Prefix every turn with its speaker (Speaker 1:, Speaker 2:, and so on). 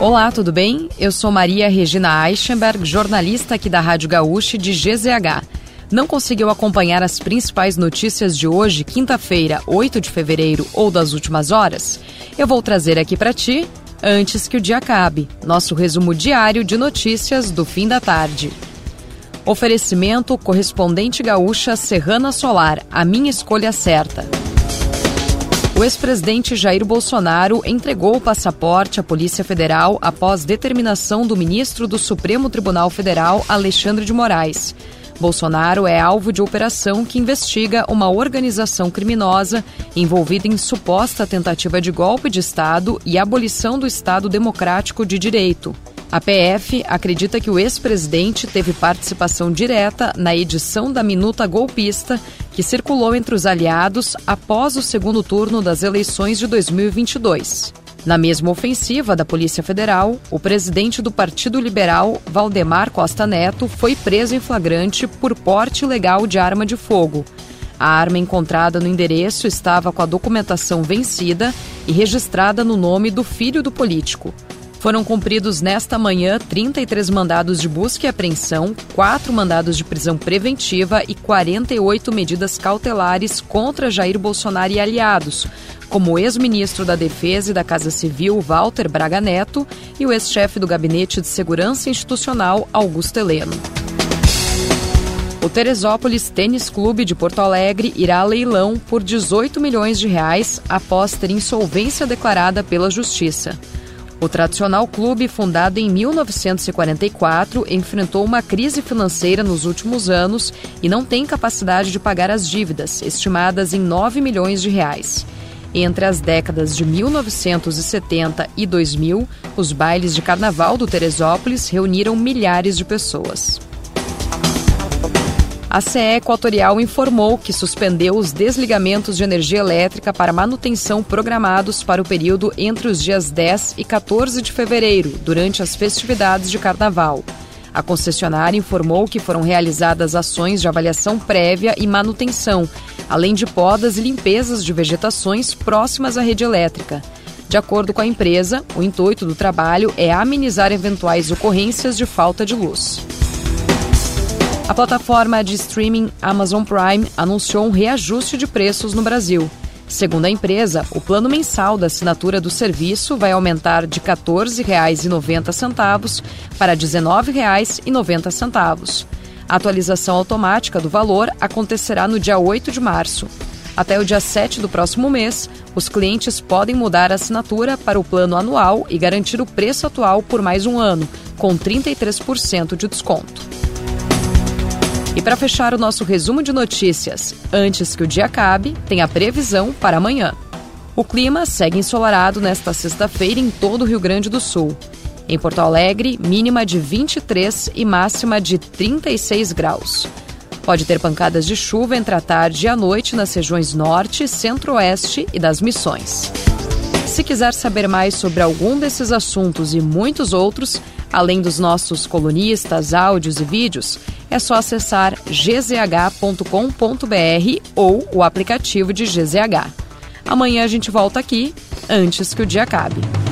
Speaker 1: Olá, tudo bem? Eu sou Maria Regina Eichenberg, jornalista aqui da Rádio Gaúcha de GZH. Não conseguiu acompanhar as principais notícias de hoje, quinta-feira, 8 de fevereiro ou das últimas horas? Eu vou trazer aqui para ti antes que o dia acabe. Nosso resumo diário de notícias do fim da tarde. Oferecimento correspondente gaúcha Serrana Solar, a minha escolha certa. O ex-presidente Jair Bolsonaro entregou o passaporte à Polícia Federal após determinação do ministro do Supremo Tribunal Federal, Alexandre de Moraes. Bolsonaro é alvo de operação que investiga uma organização criminosa envolvida em suposta tentativa de golpe de Estado e abolição do Estado Democrático de Direito. A PF acredita que o ex-presidente teve participação direta na edição da minuta golpista que circulou entre os aliados após o segundo turno das eleições de 2022. Na mesma ofensiva da Polícia Federal, o presidente do Partido Liberal, Valdemar Costa Neto, foi preso em flagrante por porte ilegal de arma de fogo. A arma encontrada no endereço estava com a documentação vencida e registrada no nome do filho do político. Foram cumpridos nesta manhã 33 mandados de busca e apreensão, quatro mandados de prisão preventiva e 48 medidas cautelares contra Jair Bolsonaro e aliados, como o ex-ministro da Defesa e da Casa Civil, Walter Braga Neto, e o ex-chefe do Gabinete de Segurança Institucional, Augusto Heleno. O Teresópolis Tênis Clube de Porto Alegre irá a leilão por 18 milhões de reais após ter insolvência declarada pela Justiça. O tradicional clube, fundado em 1944, enfrentou uma crise financeira nos últimos anos e não tem capacidade de pagar as dívidas, estimadas em 9 milhões de reais. Entre as décadas de 1970 e 2000, os bailes de carnaval do Teresópolis reuniram milhares de pessoas. A CE Equatorial informou que suspendeu os desligamentos de energia elétrica para manutenção programados para o período entre os dias 10 e 14 de fevereiro, durante as festividades de carnaval. A concessionária informou que foram realizadas ações de avaliação prévia e manutenção, além de podas e limpezas de vegetações próximas à rede elétrica. De acordo com a empresa, o intuito do trabalho é amenizar eventuais ocorrências de falta de luz. A plataforma de streaming Amazon Prime anunciou um reajuste de preços no Brasil. Segundo a empresa, o plano mensal da assinatura do serviço vai aumentar de R$ 14,90 para R$ 19,90. A atualização automática do valor acontecerá no dia 8 de março. Até o dia 7 do próximo mês, os clientes podem mudar a assinatura para o plano anual e garantir o preço atual por mais um ano, com 33% de desconto. E para fechar o nosso resumo de notícias, antes que o dia acabe, tem a previsão para amanhã. O clima segue ensolarado nesta sexta-feira em todo o Rio Grande do Sul. Em Porto Alegre, mínima de 23 e máxima de 36 graus. Pode ter pancadas de chuva entre a tarde e a noite nas regiões norte, centro-oeste e das missões. Se quiser saber mais sobre algum desses assuntos e muitos outros, além dos nossos colunistas, áudios e vídeos, é só acessar gzh.com.br ou o aplicativo de GZH. Amanhã a gente volta aqui antes que o dia acabe.